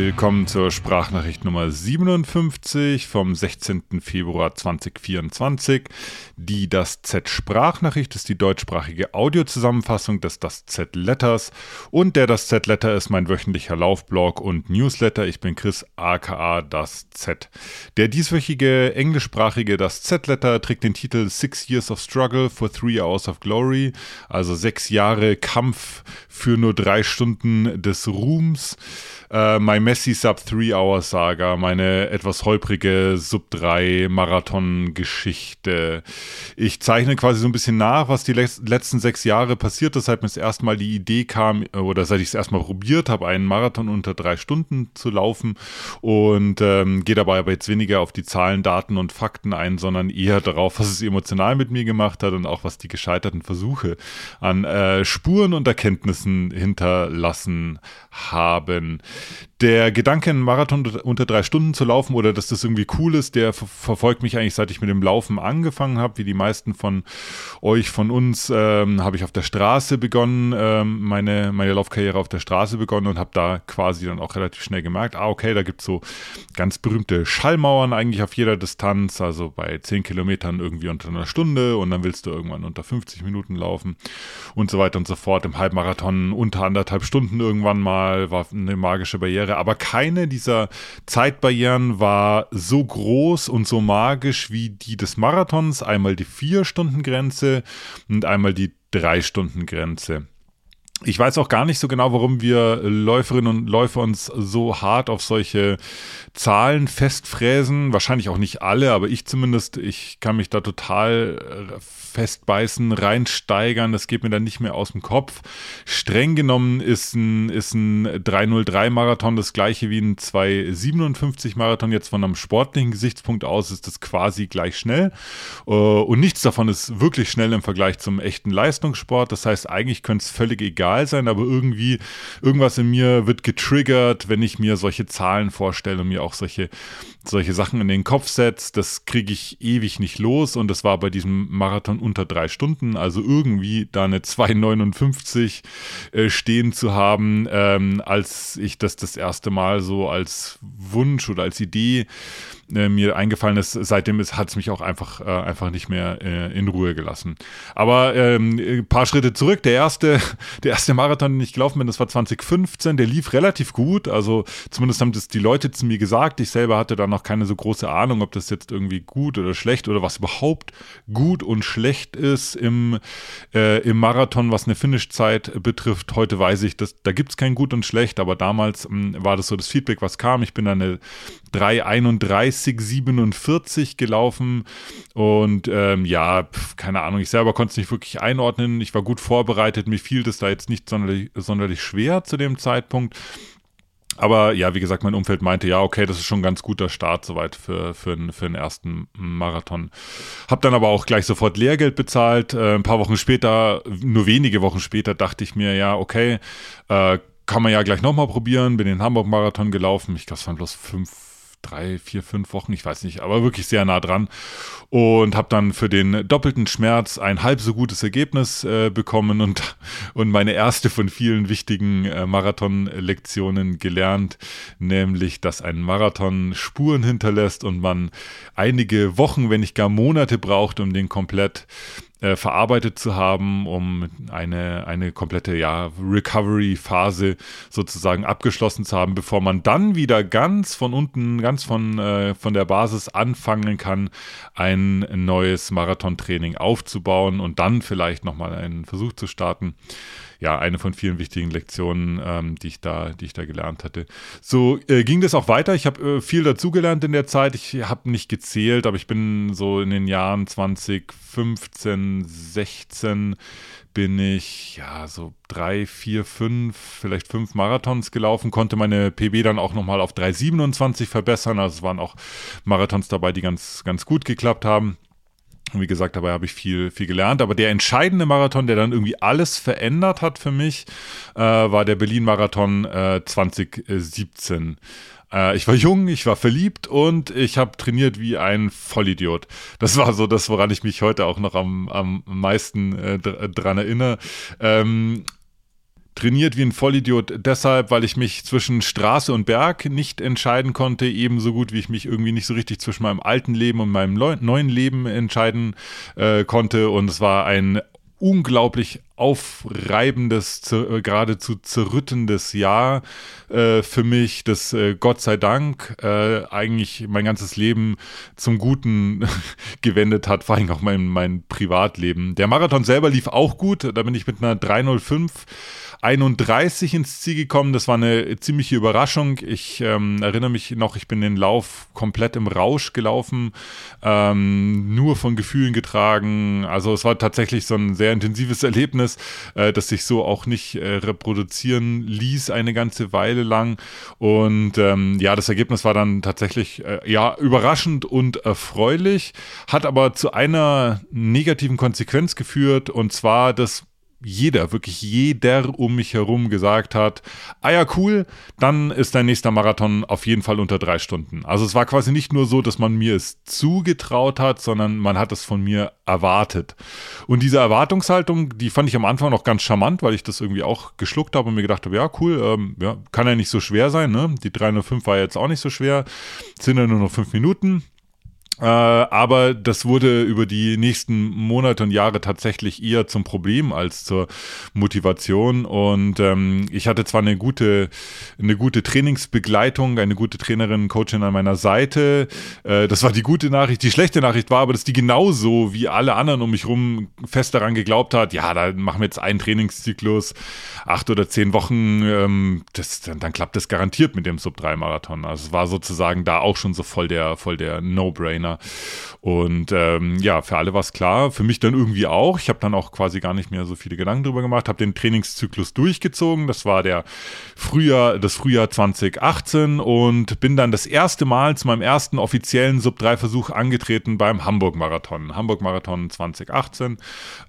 Willkommen zur Sprachnachricht Nummer 57 vom 16. Februar 2024. Die Das Z Sprachnachricht ist die deutschsprachige Audiozusammenfassung des Das Z Letters und der Das Z Letter ist mein wöchentlicher Laufblog und Newsletter. Ich bin Chris aka Das Z. Der dieswöchige englischsprachige Das Z Letter trägt den Titel Six Years of Struggle for Three Hours of Glory, also sechs Jahre Kampf für nur drei Stunden des Ruhms. Äh, My Messi Sub 3 Hour Saga, meine etwas holprige Sub 3 Marathon Geschichte. Ich zeichne quasi so ein bisschen nach, was die letzten sechs Jahre passiert ist, seit mir das erste Mal die Idee kam oder seit ich es erstmal probiert habe, einen Marathon unter drei Stunden zu laufen und ähm, gehe dabei aber jetzt weniger auf die Zahlen, Daten und Fakten ein, sondern eher darauf, was es emotional mit mir gemacht hat und auch was die gescheiterten Versuche an äh, Spuren und Erkenntnissen hinterlassen haben. Der Gedanke, einen Marathon unter drei Stunden zu laufen oder dass das irgendwie cool ist, der verfolgt mich eigentlich, seit ich mit dem Laufen angefangen habe. Wie die meisten von euch, von uns, ähm, habe ich auf der Straße begonnen, ähm, meine, meine Laufkarriere auf der Straße begonnen und habe da quasi dann auch relativ schnell gemerkt, ah, okay, da gibt es so ganz berühmte Schallmauern eigentlich auf jeder Distanz, also bei zehn Kilometern irgendwie unter einer Stunde und dann willst du irgendwann unter 50 Minuten laufen und so weiter und so fort. Im Halbmarathon unter anderthalb Stunden irgendwann mal war eine magische Barriere wäre. Aber keine dieser Zeitbarrieren war so groß und so magisch wie die des Marathons. Einmal die Vier-Stunden-Grenze und einmal die Drei-Stunden-Grenze. Ich weiß auch gar nicht so genau, warum wir Läuferinnen und Läufer uns so hart auf solche Zahlen festfräsen. Wahrscheinlich auch nicht alle, aber ich zumindest, ich kann mich da total äh, festbeißen, reinsteigern. Das geht mir dann nicht mehr aus dem Kopf. Streng genommen ist ein, ist ein 303-Marathon das gleiche wie ein 257-Marathon. Jetzt von einem sportlichen Gesichtspunkt aus ist das quasi gleich schnell. Äh, und nichts davon ist wirklich schnell im Vergleich zum echten Leistungssport. Das heißt, eigentlich könnte es völlig egal sein, aber irgendwie, irgendwas in mir wird getriggert, wenn ich mir solche Zahlen vorstelle und mir auch solche, solche Sachen in den Kopf setze. Das kriege ich ewig nicht los und das war bei diesem Marathon unter drei Stunden, also irgendwie da eine 2,59 äh, stehen zu haben, ähm, als ich das das erste Mal so als Wunsch oder als Idee äh, mir eingefallen ist, seitdem hat es mich auch einfach, äh, einfach nicht mehr äh, in Ruhe gelassen. Aber ähm, ein paar Schritte zurück, der erste, der erste Marathon, den ich gelaufen bin, das war 2015, der lief relativ gut, also zumindest haben das die Leute zu mir gesagt, ich selber hatte da noch keine so große Ahnung, ob das jetzt irgendwie gut oder schlecht oder was überhaupt gut und schlecht ist im, äh, im Marathon, was eine Finishzeit betrifft. Heute weiß ich, dass, da gibt es kein gut und schlecht, aber damals mh, hm, war das so das Feedback, was kam. Ich bin dann eine 3,31,47 gelaufen und ähm, ja, pf, keine Ahnung, ich selber konnte es nicht wirklich einordnen. Ich war gut vorbereitet, mir fiel das da jetzt nicht sonderlich, sonderlich schwer zu dem Zeitpunkt. Aber ja, wie gesagt, mein Umfeld meinte, ja, okay, das ist schon ein ganz guter Start soweit für, für, für den ersten Marathon. Hab dann aber auch gleich sofort Lehrgeld bezahlt. Äh, ein paar Wochen später, nur wenige Wochen später, dachte ich mir, ja, okay, äh, kann man ja gleich nochmal probieren. Bin den Hamburg-Marathon gelaufen. Ich glaube, es waren bloß fünf drei, vier, fünf Wochen, ich weiß nicht, aber wirklich sehr nah dran. Und habe dann für den doppelten Schmerz ein halb so gutes Ergebnis äh, bekommen und, und meine erste von vielen wichtigen äh, Marathon-Lektionen gelernt, nämlich, dass ein Marathon Spuren hinterlässt und man einige Wochen, wenn nicht gar Monate braucht, um den komplett äh, verarbeitet zu haben, um eine, eine komplette ja, Recovery-Phase sozusagen abgeschlossen zu haben, bevor man dann wieder ganz von unten, ganz von, äh, von der Basis anfangen kann, ein neues Marathontraining aufzubauen und dann vielleicht nochmal einen Versuch zu starten ja, eine von vielen wichtigen Lektionen, ähm, die, ich da, die ich da gelernt hatte. So äh, ging das auch weiter. Ich habe äh, viel dazugelernt in der Zeit. Ich habe nicht gezählt, aber ich bin so in den Jahren 2015, 16 bin ich ja so drei, vier, fünf, vielleicht fünf Marathons gelaufen, konnte meine PB dann auch nochmal auf 3,27 verbessern. Also es waren auch Marathons dabei, die ganz, ganz gut geklappt haben. Und wie gesagt, dabei habe ich viel, viel gelernt. Aber der entscheidende Marathon, der dann irgendwie alles verändert hat für mich, äh, war der Berlin-Marathon äh, 2017. Äh, ich war jung, ich war verliebt und ich habe trainiert wie ein Vollidiot. Das war so das, woran ich mich heute auch noch am, am meisten äh, dran erinnere. Ähm, trainiert wie ein Vollidiot deshalb, weil ich mich zwischen Straße und Berg nicht entscheiden konnte, ebenso gut wie ich mich irgendwie nicht so richtig zwischen meinem alten Leben und meinem neuen Leben entscheiden äh, konnte. Und es war ein unglaublich aufreibendes, äh, geradezu zerrüttendes Jahr äh, für mich, das äh, Gott sei Dank äh, eigentlich mein ganzes Leben zum Guten gewendet hat, vor allem auch mein, mein Privatleben. Der Marathon selber lief auch gut, da bin ich mit einer 305 31 ins Ziel gekommen. Das war eine ziemliche Überraschung. Ich ähm, erinnere mich noch, ich bin den Lauf komplett im Rausch gelaufen, ähm, nur von Gefühlen getragen. Also es war tatsächlich so ein sehr intensives Erlebnis, äh, das sich so auch nicht äh, reproduzieren ließ eine ganze Weile lang. Und ähm, ja, das Ergebnis war dann tatsächlich äh, ja überraschend und erfreulich, hat aber zu einer negativen Konsequenz geführt und zwar, dass jeder, wirklich jeder um mich herum gesagt hat, ah ja, cool, dann ist dein nächster Marathon auf jeden Fall unter drei Stunden. Also es war quasi nicht nur so, dass man mir es zugetraut hat, sondern man hat es von mir erwartet. Und diese Erwartungshaltung, die fand ich am Anfang noch ganz charmant, weil ich das irgendwie auch geschluckt habe und mir gedacht habe, ja, cool, ähm, ja, kann ja nicht so schwer sein, ne? Die 305 war jetzt auch nicht so schwer, sind ja nur noch fünf Minuten. Äh, aber das wurde über die nächsten Monate und Jahre tatsächlich eher zum Problem als zur Motivation. Und ähm, ich hatte zwar eine gute, eine gute Trainingsbegleitung, eine gute Trainerin, Coachin an meiner Seite. Äh, das war die gute Nachricht. Die schlechte Nachricht war aber, dass die genauso wie alle anderen um mich rum fest daran geglaubt hat, ja, da machen wir jetzt einen Trainingszyklus, acht oder zehn Wochen, ähm, das, dann, dann klappt das garantiert mit dem Sub-3-Marathon. Also es war sozusagen da auch schon so voll der, voll der No-Brainer. Trainer. Und ähm, ja, für alle war es klar, für mich dann irgendwie auch. Ich habe dann auch quasi gar nicht mehr so viele Gedanken drüber gemacht, habe den Trainingszyklus durchgezogen. Das war der Frühjahr, das Frühjahr 2018 und bin dann das erste Mal zu meinem ersten offiziellen Sub-3-Versuch angetreten beim Hamburg-Marathon. Hamburg-Marathon 2018.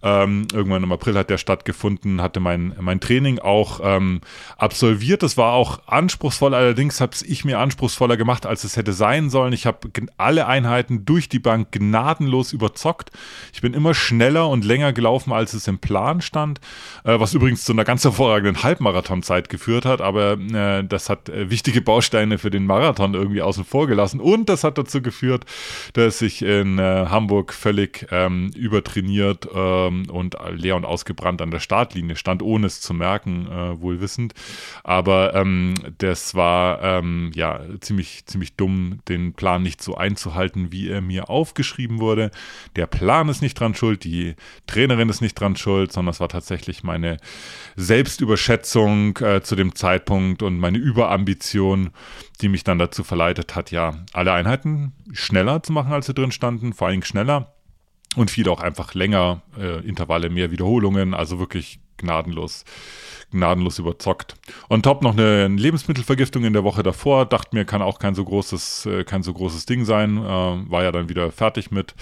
Ähm, irgendwann im April hat der stattgefunden, hatte mein, mein Training auch ähm, absolviert. Das war auch anspruchsvoll, allerdings habe ich mir anspruchsvoller gemacht, als es hätte sein sollen. Ich habe alle Einheiten Einheiten durch die Bank gnadenlos überzockt. Ich bin immer schneller und länger gelaufen, als es im Plan stand, äh, was übrigens zu einer ganz hervorragenden Halbmarathonzeit geführt hat, aber äh, das hat äh, wichtige Bausteine für den Marathon irgendwie außen vor gelassen und das hat dazu geführt, dass ich in äh, Hamburg völlig ähm, übertrainiert ähm, und leer und ausgebrannt an der Startlinie stand, ohne es zu merken, äh, wohl wissend. Aber ähm, das war ähm, ja ziemlich, ziemlich dumm, den Plan nicht so einzuhalten, wie wie er mir aufgeschrieben wurde. Der Plan ist nicht dran schuld, die Trainerin ist nicht dran schuld, sondern es war tatsächlich meine Selbstüberschätzung äh, zu dem Zeitpunkt und meine Überambition, die mich dann dazu verleitet hat, ja, alle Einheiten schneller zu machen, als sie drin standen, vor allem schneller und viel auch einfach länger, äh, Intervalle, mehr Wiederholungen, also wirklich gnadenlos gnadenlos überzockt. On top noch eine Lebensmittelvergiftung in der Woche davor. Dachte mir, kann auch kein so großes, äh, kein so großes Ding sein. Äh, war ja dann wieder fertig mit,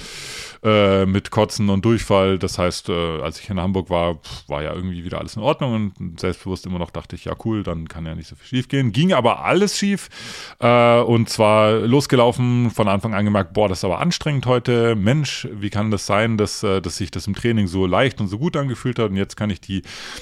äh, mit Kotzen und Durchfall. Das heißt, äh, als ich in Hamburg war, war ja irgendwie wieder alles in Ordnung und selbstbewusst immer noch dachte ich, ja cool, dann kann ja nicht so viel schief gehen. Ging aber alles schief äh, und zwar losgelaufen, von Anfang an gemerkt, boah, das ist aber anstrengend heute. Mensch, wie kann das sein, dass, dass sich das im Training so leicht und so gut angefühlt hat und jetzt kann ich die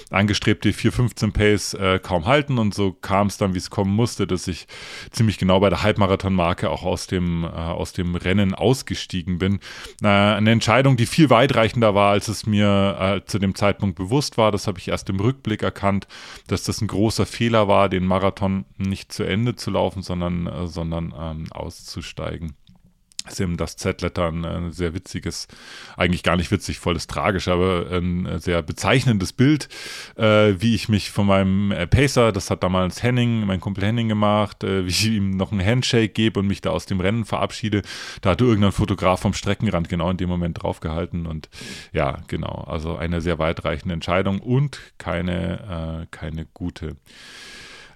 angestrebte 4 15 Pace äh, kaum halten und so kam es dann, wie es kommen musste, dass ich ziemlich genau bei der Halbmarathon-Marke auch aus dem, äh, aus dem Rennen ausgestiegen bin. Äh, eine Entscheidung, die viel weitreichender war, als es mir äh, zu dem Zeitpunkt bewusst war. Das habe ich erst im Rückblick erkannt, dass das ein großer Fehler war, den Marathon nicht zu Ende zu laufen, sondern, äh, sondern ähm, auszusteigen eben das Z-Letter ein sehr witziges, eigentlich gar nicht witzig, volles tragisch, aber ein sehr bezeichnendes Bild, äh, wie ich mich von meinem äh, Pacer, das hat damals Henning, mein Kumpel Henning gemacht, äh, wie ich ihm noch einen Handshake gebe und mich da aus dem Rennen verabschiede. Da hatte irgendein Fotograf vom Streckenrand genau in dem Moment draufgehalten und ja, genau, also eine sehr weitreichende Entscheidung und keine, äh, keine gute.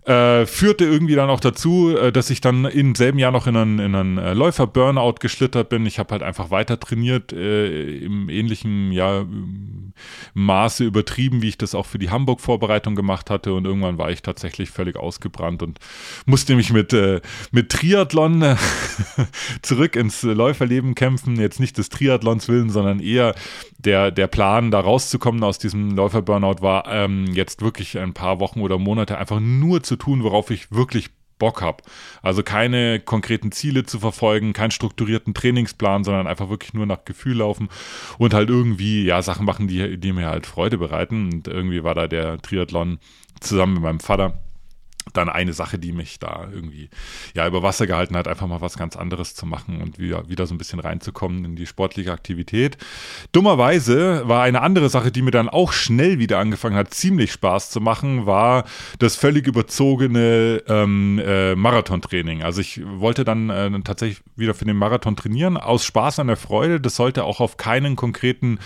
Äh, führte irgendwie dann auch dazu, äh, dass ich dann im selben Jahr noch in einen, in einen äh, Läufer-Burnout geschlittert bin. Ich habe halt einfach weiter trainiert, äh, im ähnlichen ja, Maße übertrieben, wie ich das auch für die Hamburg-Vorbereitung gemacht hatte. Und irgendwann war ich tatsächlich völlig ausgebrannt und musste mich mit, äh, mit Triathlon zurück ins Läuferleben kämpfen. Jetzt nicht des Triathlons willen, sondern eher der, der Plan, da rauszukommen aus diesem Läufer-Burnout war, ähm, jetzt wirklich ein paar Wochen oder Monate einfach nur zu tun, worauf ich wirklich Bock habe. Also keine konkreten Ziele zu verfolgen, keinen strukturierten Trainingsplan, sondern einfach wirklich nur nach Gefühl laufen und halt irgendwie ja Sachen machen, die, die mir halt Freude bereiten. Und irgendwie war da der Triathlon zusammen mit meinem Vater dann eine Sache, die mich da irgendwie ja über Wasser gehalten hat, einfach mal was ganz anderes zu machen und wieder, wieder so ein bisschen reinzukommen in die sportliche Aktivität. Dummerweise war eine andere Sache, die mir dann auch schnell wieder angefangen hat, ziemlich Spaß zu machen, war das völlig überzogene ähm, äh, Marathontraining. Also ich wollte dann äh, tatsächlich wieder für den Marathon trainieren, aus Spaß an der Freude. Das sollte auch auf keinen konkreten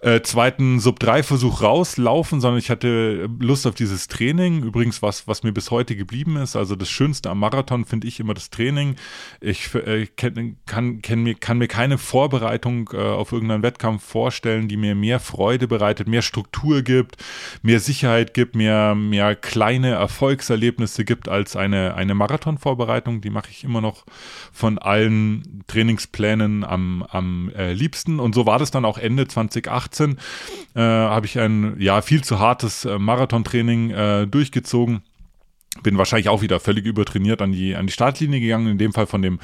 äh, zweiten Sub-3-Versuch rauslaufen, sondern ich hatte Lust auf dieses Training. Übrigens was, was mir bis heute geblieben ist. Also das Schönste am Marathon finde ich immer das Training. Ich äh, kann, kann, kann, mir, kann mir keine Vorbereitung äh, auf irgendeinen Wettkampf vorstellen, die mir mehr Freude bereitet, mehr Struktur gibt, mehr Sicherheit gibt, mehr, mehr kleine Erfolgserlebnisse gibt als eine, eine Marathonvorbereitung. Die mache ich immer noch von allen Trainingsplänen am, am äh, liebsten. Und so war das dann auch Ende 2018. Äh, habe ich ein ja viel zu hartes äh, Marathontraining äh, durchgezogen bin wahrscheinlich auch wieder völlig übertrainiert an die an die Startlinie gegangen in dem Fall von dem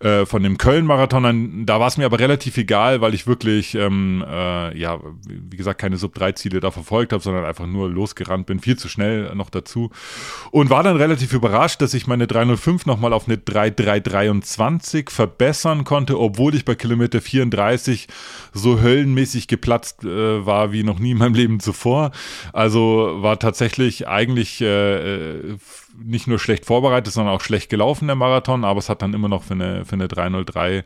äh, von dem Köln Marathon da war es mir aber relativ egal weil ich wirklich ähm, äh, ja wie gesagt keine Sub 3 Ziele da verfolgt habe sondern einfach nur losgerannt bin viel zu schnell noch dazu. Und war dann relativ überrascht dass ich meine 305 noch mal auf eine 3323 verbessern konnte obwohl ich bei Kilometer 34 so höllenmäßig geplatzt äh, war wie noch nie in meinem Leben zuvor. Also war tatsächlich eigentlich äh, äh nicht nur schlecht vorbereitet, sondern auch schlecht gelaufen, der Marathon, aber es hat dann immer noch für eine, für eine 303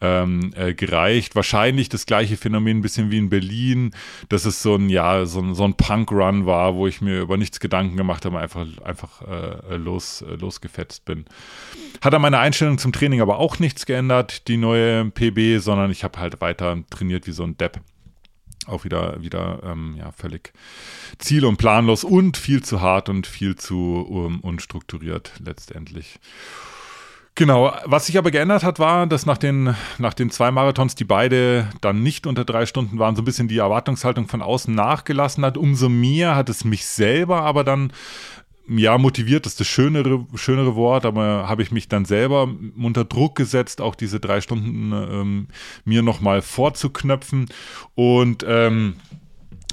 ähm, äh, gereicht. Wahrscheinlich das gleiche Phänomen ein bisschen wie in Berlin, dass es so ein, ja, so ein, so ein Punk-Run war, wo ich mir über nichts Gedanken gemacht habe, einfach, einfach äh, los, äh, losgefetzt bin. Hat an meiner Einstellung zum Training aber auch nichts geändert, die neue PB, sondern ich habe halt weiter trainiert wie so ein Depp auch wieder, wieder ähm, ja, völlig ziel- und planlos und viel zu hart und viel zu um, unstrukturiert letztendlich. Genau, was sich aber geändert hat, war, dass nach den, nach den zwei Marathons, die beide dann nicht unter drei Stunden waren, so ein bisschen die Erwartungshaltung von außen nachgelassen hat. Umso mehr hat es mich selber aber dann ja, motiviert ist das schönere, schönere Wort, aber habe ich mich dann selber unter Druck gesetzt, auch diese drei Stunden ähm, mir nochmal vorzuknöpfen. Und ähm,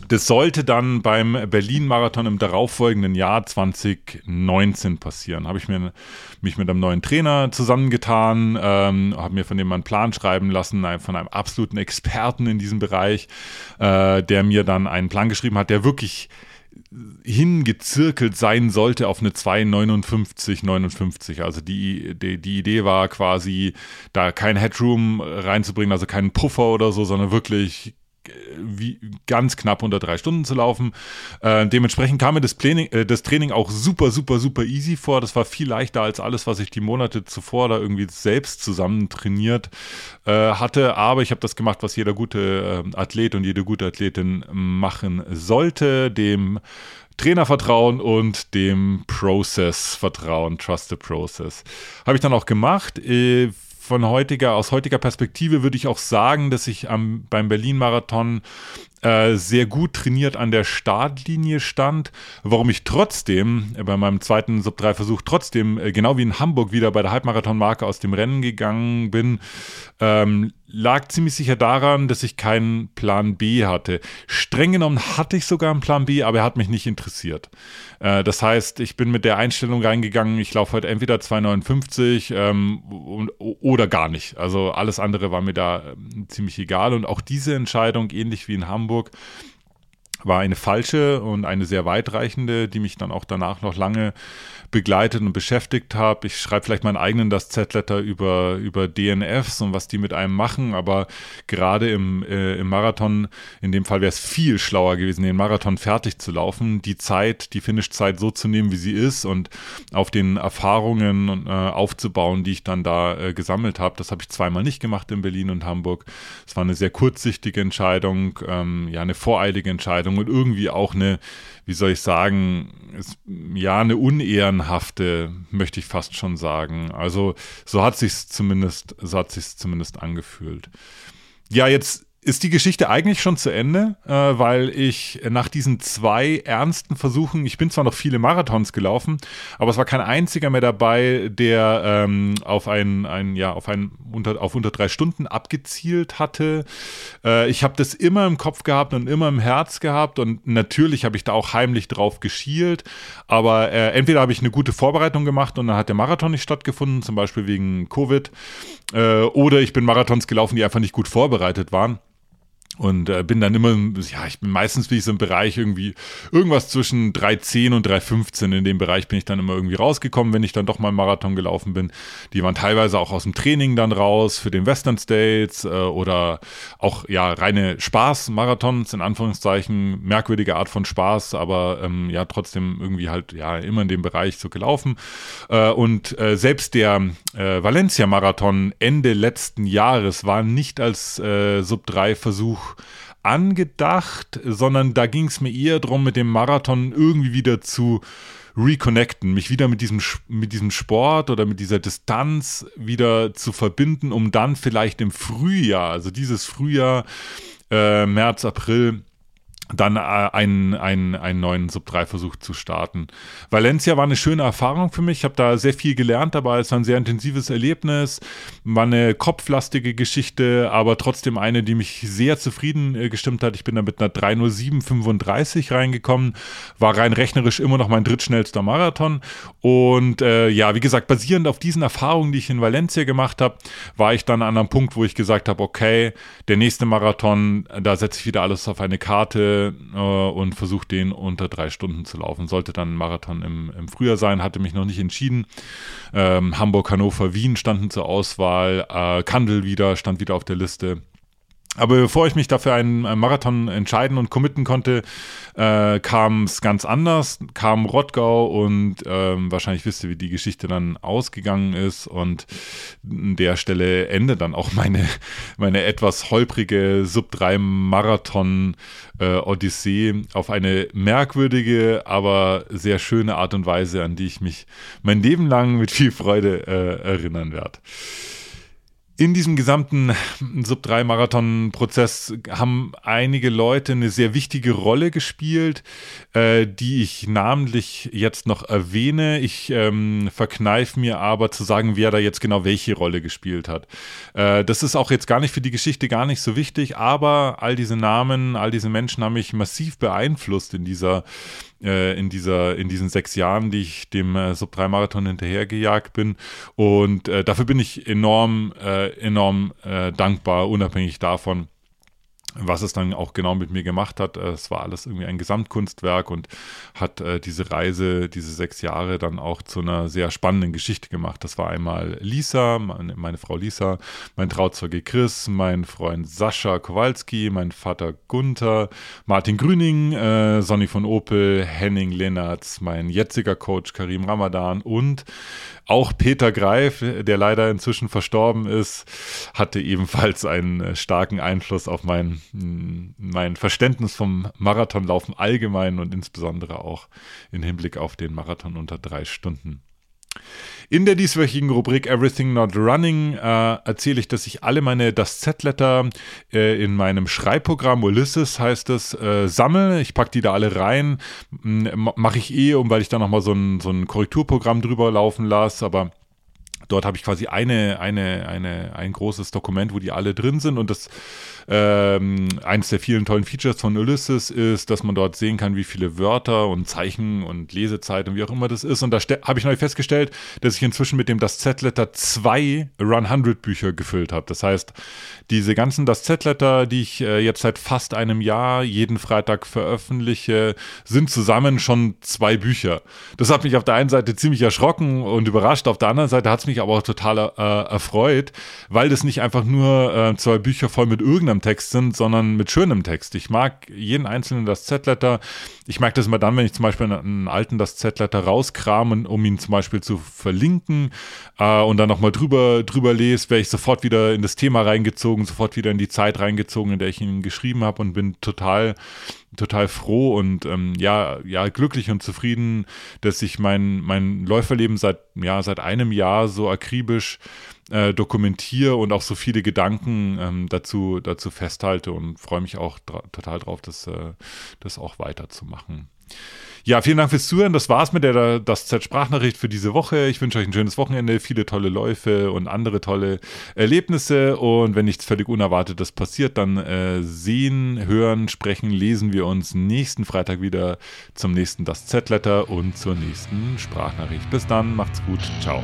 das sollte dann beim Berlin-Marathon im darauffolgenden Jahr 2019 passieren. Habe ich mir, mich mit einem neuen Trainer zusammengetan, ähm, habe mir von dem einen Plan schreiben lassen, von einem absoluten Experten in diesem Bereich, äh, der mir dann einen Plan geschrieben hat, der wirklich hingezirkelt sein sollte auf eine 2,59, 59. Also die, die, die Idee war quasi, da kein Headroom reinzubringen, also keinen Puffer oder so, sondern wirklich wie ganz knapp unter drei Stunden zu laufen. Äh, dementsprechend kam mir das, Training, äh, das Training auch super, super, super easy vor. Das war viel leichter als alles, was ich die Monate zuvor da irgendwie selbst zusammen trainiert äh, hatte. Aber ich habe das gemacht, was jeder gute äh, Athlet und jede gute Athletin machen sollte, dem Trainer vertrauen und dem Process vertrauen, Trust the Process. Habe ich dann auch gemacht. Von heutiger, aus heutiger Perspektive würde ich auch sagen, dass ich am, beim Berlin-Marathon äh, sehr gut trainiert an der Startlinie stand. Warum ich trotzdem äh, bei meinem zweiten Sub-3-Versuch trotzdem, äh, genau wie in Hamburg, wieder bei der Halbmarathon-Marke aus dem Rennen gegangen bin, ähm, lag ziemlich sicher daran, dass ich keinen Plan B hatte. Streng genommen hatte ich sogar einen Plan B, aber er hat mich nicht interessiert. Äh, das heißt, ich bin mit der Einstellung reingegangen, ich laufe heute entweder 2,59 ähm, oder gar nicht. Also alles andere war mir da äh, ziemlich egal. Und auch diese Entscheidung, ähnlich wie in Hamburg, Hamburg war eine falsche und eine sehr weitreichende, die mich dann auch danach noch lange begleitet und beschäftigt habe. Ich schreibe vielleicht meinen eigenen das Z-Letter über, über DNFs und was die mit einem machen, aber gerade im, äh, im Marathon, in dem Fall wäre es viel schlauer gewesen, den Marathon fertig zu laufen, die Zeit, die Finish-Zeit so zu nehmen, wie sie ist und auf den Erfahrungen äh, aufzubauen, die ich dann da äh, gesammelt habe. Das habe ich zweimal nicht gemacht in Berlin und Hamburg. Es war eine sehr kurzsichtige Entscheidung, ähm, ja, eine voreilige Entscheidung und irgendwie auch eine wie soll ich sagen, ist, ja, eine unehrenhafte, möchte ich fast schon sagen. Also so hat sich's zumindest, so hat sich's zumindest angefühlt. Ja, jetzt ist die Geschichte eigentlich schon zu Ende, äh, weil ich nach diesen zwei ernsten Versuchen, ich bin zwar noch viele Marathons gelaufen, aber es war kein einziger mehr dabei, der ähm, auf ein, ein ja auf ein unter auf unter drei Stunden abgezielt hatte. Äh, ich habe das immer im Kopf gehabt und immer im Herz gehabt und natürlich habe ich da auch heimlich drauf geschielt, aber äh, entweder habe ich eine gute Vorbereitung gemacht und dann hat der Marathon nicht stattgefunden, zum Beispiel wegen Covid, äh, oder ich bin Marathons gelaufen, die einfach nicht gut vorbereitet waren. Und äh, bin dann immer, ja, ich bin meistens wie ich so im Bereich irgendwie irgendwas zwischen 3,10 und 3,15. In dem Bereich bin ich dann immer irgendwie rausgekommen, wenn ich dann doch mal einen Marathon gelaufen bin. Die waren teilweise auch aus dem Training dann raus für den Western States äh, oder auch ja reine Spaß-Marathons in Anführungszeichen, merkwürdige Art von Spaß, aber ähm, ja trotzdem irgendwie halt ja immer in dem Bereich so gelaufen. Äh, und äh, selbst der äh, Valencia-Marathon Ende letzten Jahres war nicht als äh, Sub-3-Versuch angedacht, sondern da ging es mir eher darum, mit dem Marathon irgendwie wieder zu reconnecten, mich wieder mit diesem, mit diesem Sport oder mit dieser Distanz wieder zu verbinden, um dann vielleicht im Frühjahr, also dieses Frühjahr, äh, März, April, dann äh, einen, einen, einen neuen Sub-3-Versuch zu starten. Valencia war eine schöne Erfahrung für mich. Ich habe da sehr viel gelernt, aber es war ein sehr intensives Erlebnis. War eine kopflastige Geschichte, aber trotzdem eine, die mich sehr zufrieden äh, gestimmt hat. Ich bin da mit einer 3.07.35 reingekommen. War rein rechnerisch immer noch mein drittschnellster Marathon. Und äh, ja, wie gesagt, basierend auf diesen Erfahrungen, die ich in Valencia gemacht habe, war ich dann an einem Punkt, wo ich gesagt habe, okay, der nächste Marathon, da setze ich wieder alles auf eine Karte äh, und versuche den unter drei Stunden zu laufen. Sollte dann ein Marathon im, im Frühjahr sein, hatte mich noch nicht entschieden. Ähm, Hamburg, Hannover, Wien standen zur Auswahl. Äh, Kandel wieder, stand wieder auf der Liste. Aber bevor ich mich dafür einen, einen Marathon entscheiden und committen konnte, äh, kam es ganz anders, kam Rottgau und ähm, wahrscheinlich wisst ihr, wie die Geschichte dann ausgegangen ist. Und an der Stelle endet dann auch meine, meine etwas holprige Sub-3-Marathon-Odyssee äh, auf eine merkwürdige, aber sehr schöne Art und Weise, an die ich mich mein Leben lang mit viel Freude äh, erinnern werde in diesem gesamten Sub-3-Marathon-Prozess haben einige Leute eine sehr wichtige Rolle gespielt, äh, die ich namentlich jetzt noch erwähne. Ich ähm, verkneife mir aber zu sagen, wer da jetzt genau welche Rolle gespielt hat. Äh, das ist auch jetzt gar nicht für die Geschichte gar nicht so wichtig, aber all diese Namen, all diese Menschen haben mich massiv beeinflusst in dieser äh, in, dieser, in diesen sechs Jahren, die ich dem äh, Sub-3-Marathon hinterhergejagt bin. Und äh, dafür bin ich enorm, äh, enorm äh, dankbar, unabhängig davon, was es dann auch genau mit mir gemacht hat. Äh, es war alles irgendwie ein Gesamtkunstwerk und hat äh, diese Reise, diese sechs Jahre dann auch zu einer sehr spannenden Geschichte gemacht. Das war einmal Lisa, meine, Frau Lisa, mein Trauzeuge Chris, mein Freund Sascha Kowalski, mein Vater Gunther, Martin Grüning, äh, Sonny von Opel, Henning Lennartz, mein jetziger Coach Karim Ramadan und auch Peter Greif, der leider inzwischen verstorben ist, hatte ebenfalls einen starken Einfluss auf mein, mm, mein Verständnis vom Marathonlaufen allgemein und insbesondere auch im Hinblick auf den Marathon unter drei Stunden. In der dieswöchigen Rubrik Everything Not Running äh, erzähle ich, dass ich alle meine Das Z-Letter äh, in meinem Schreibprogramm Ulysses heißt es, äh, sammle. Ich packe die da alle rein. Mache ich eh, um weil ich da nochmal so ein, so ein Korrekturprogramm drüber laufen lasse, aber Dort habe ich quasi eine, eine, eine, ein großes Dokument, wo die alle drin sind. Und das ähm, eines der vielen tollen Features von Ulysses ist, dass man dort sehen kann, wie viele Wörter und Zeichen und Lesezeit und wie auch immer das ist. Und da habe ich neu festgestellt, dass ich inzwischen mit dem Das Z-Letter zwei Run 100 Bücher gefüllt habe. Das heißt, diese ganzen Das Z-Letter, die ich äh, jetzt seit fast einem Jahr jeden Freitag veröffentliche, sind zusammen schon zwei Bücher. Das hat mich auf der einen Seite ziemlich erschrocken und überrascht. Auf der anderen Seite hat es mich aber auch total äh, erfreut, weil das nicht einfach nur äh, zwei Bücher voll mit irgendeinem Text sind, sondern mit schönem Text. Ich mag jeden einzelnen das Z-Letter. Ich mag das immer dann, wenn ich zum Beispiel einen alten das Z-Letter rauskrame, um ihn zum Beispiel zu verlinken äh, und dann nochmal drüber, drüber lese, wäre ich sofort wieder in das Thema reingezogen, sofort wieder in die Zeit reingezogen, in der ich ihn geschrieben habe und bin total total froh und ähm, ja, ja, glücklich und zufrieden, dass ich mein, mein Läuferleben seit, ja, seit einem Jahr so akribisch äh, dokumentiere und auch so viele Gedanken ähm, dazu, dazu festhalte und freue mich auch total drauf, das, äh, das auch weiterzumachen. Ja, vielen Dank fürs Zuhören. Das war's mit der das Z-Sprachnachricht für diese Woche. Ich wünsche euch ein schönes Wochenende, viele tolle Läufe und andere tolle Erlebnisse. Und wenn nichts völlig Unerwartetes passiert, dann äh, sehen, hören, sprechen, lesen wir uns nächsten Freitag wieder zum nächsten Das Z-Letter und zur nächsten Sprachnachricht. Bis dann, macht's gut, ciao.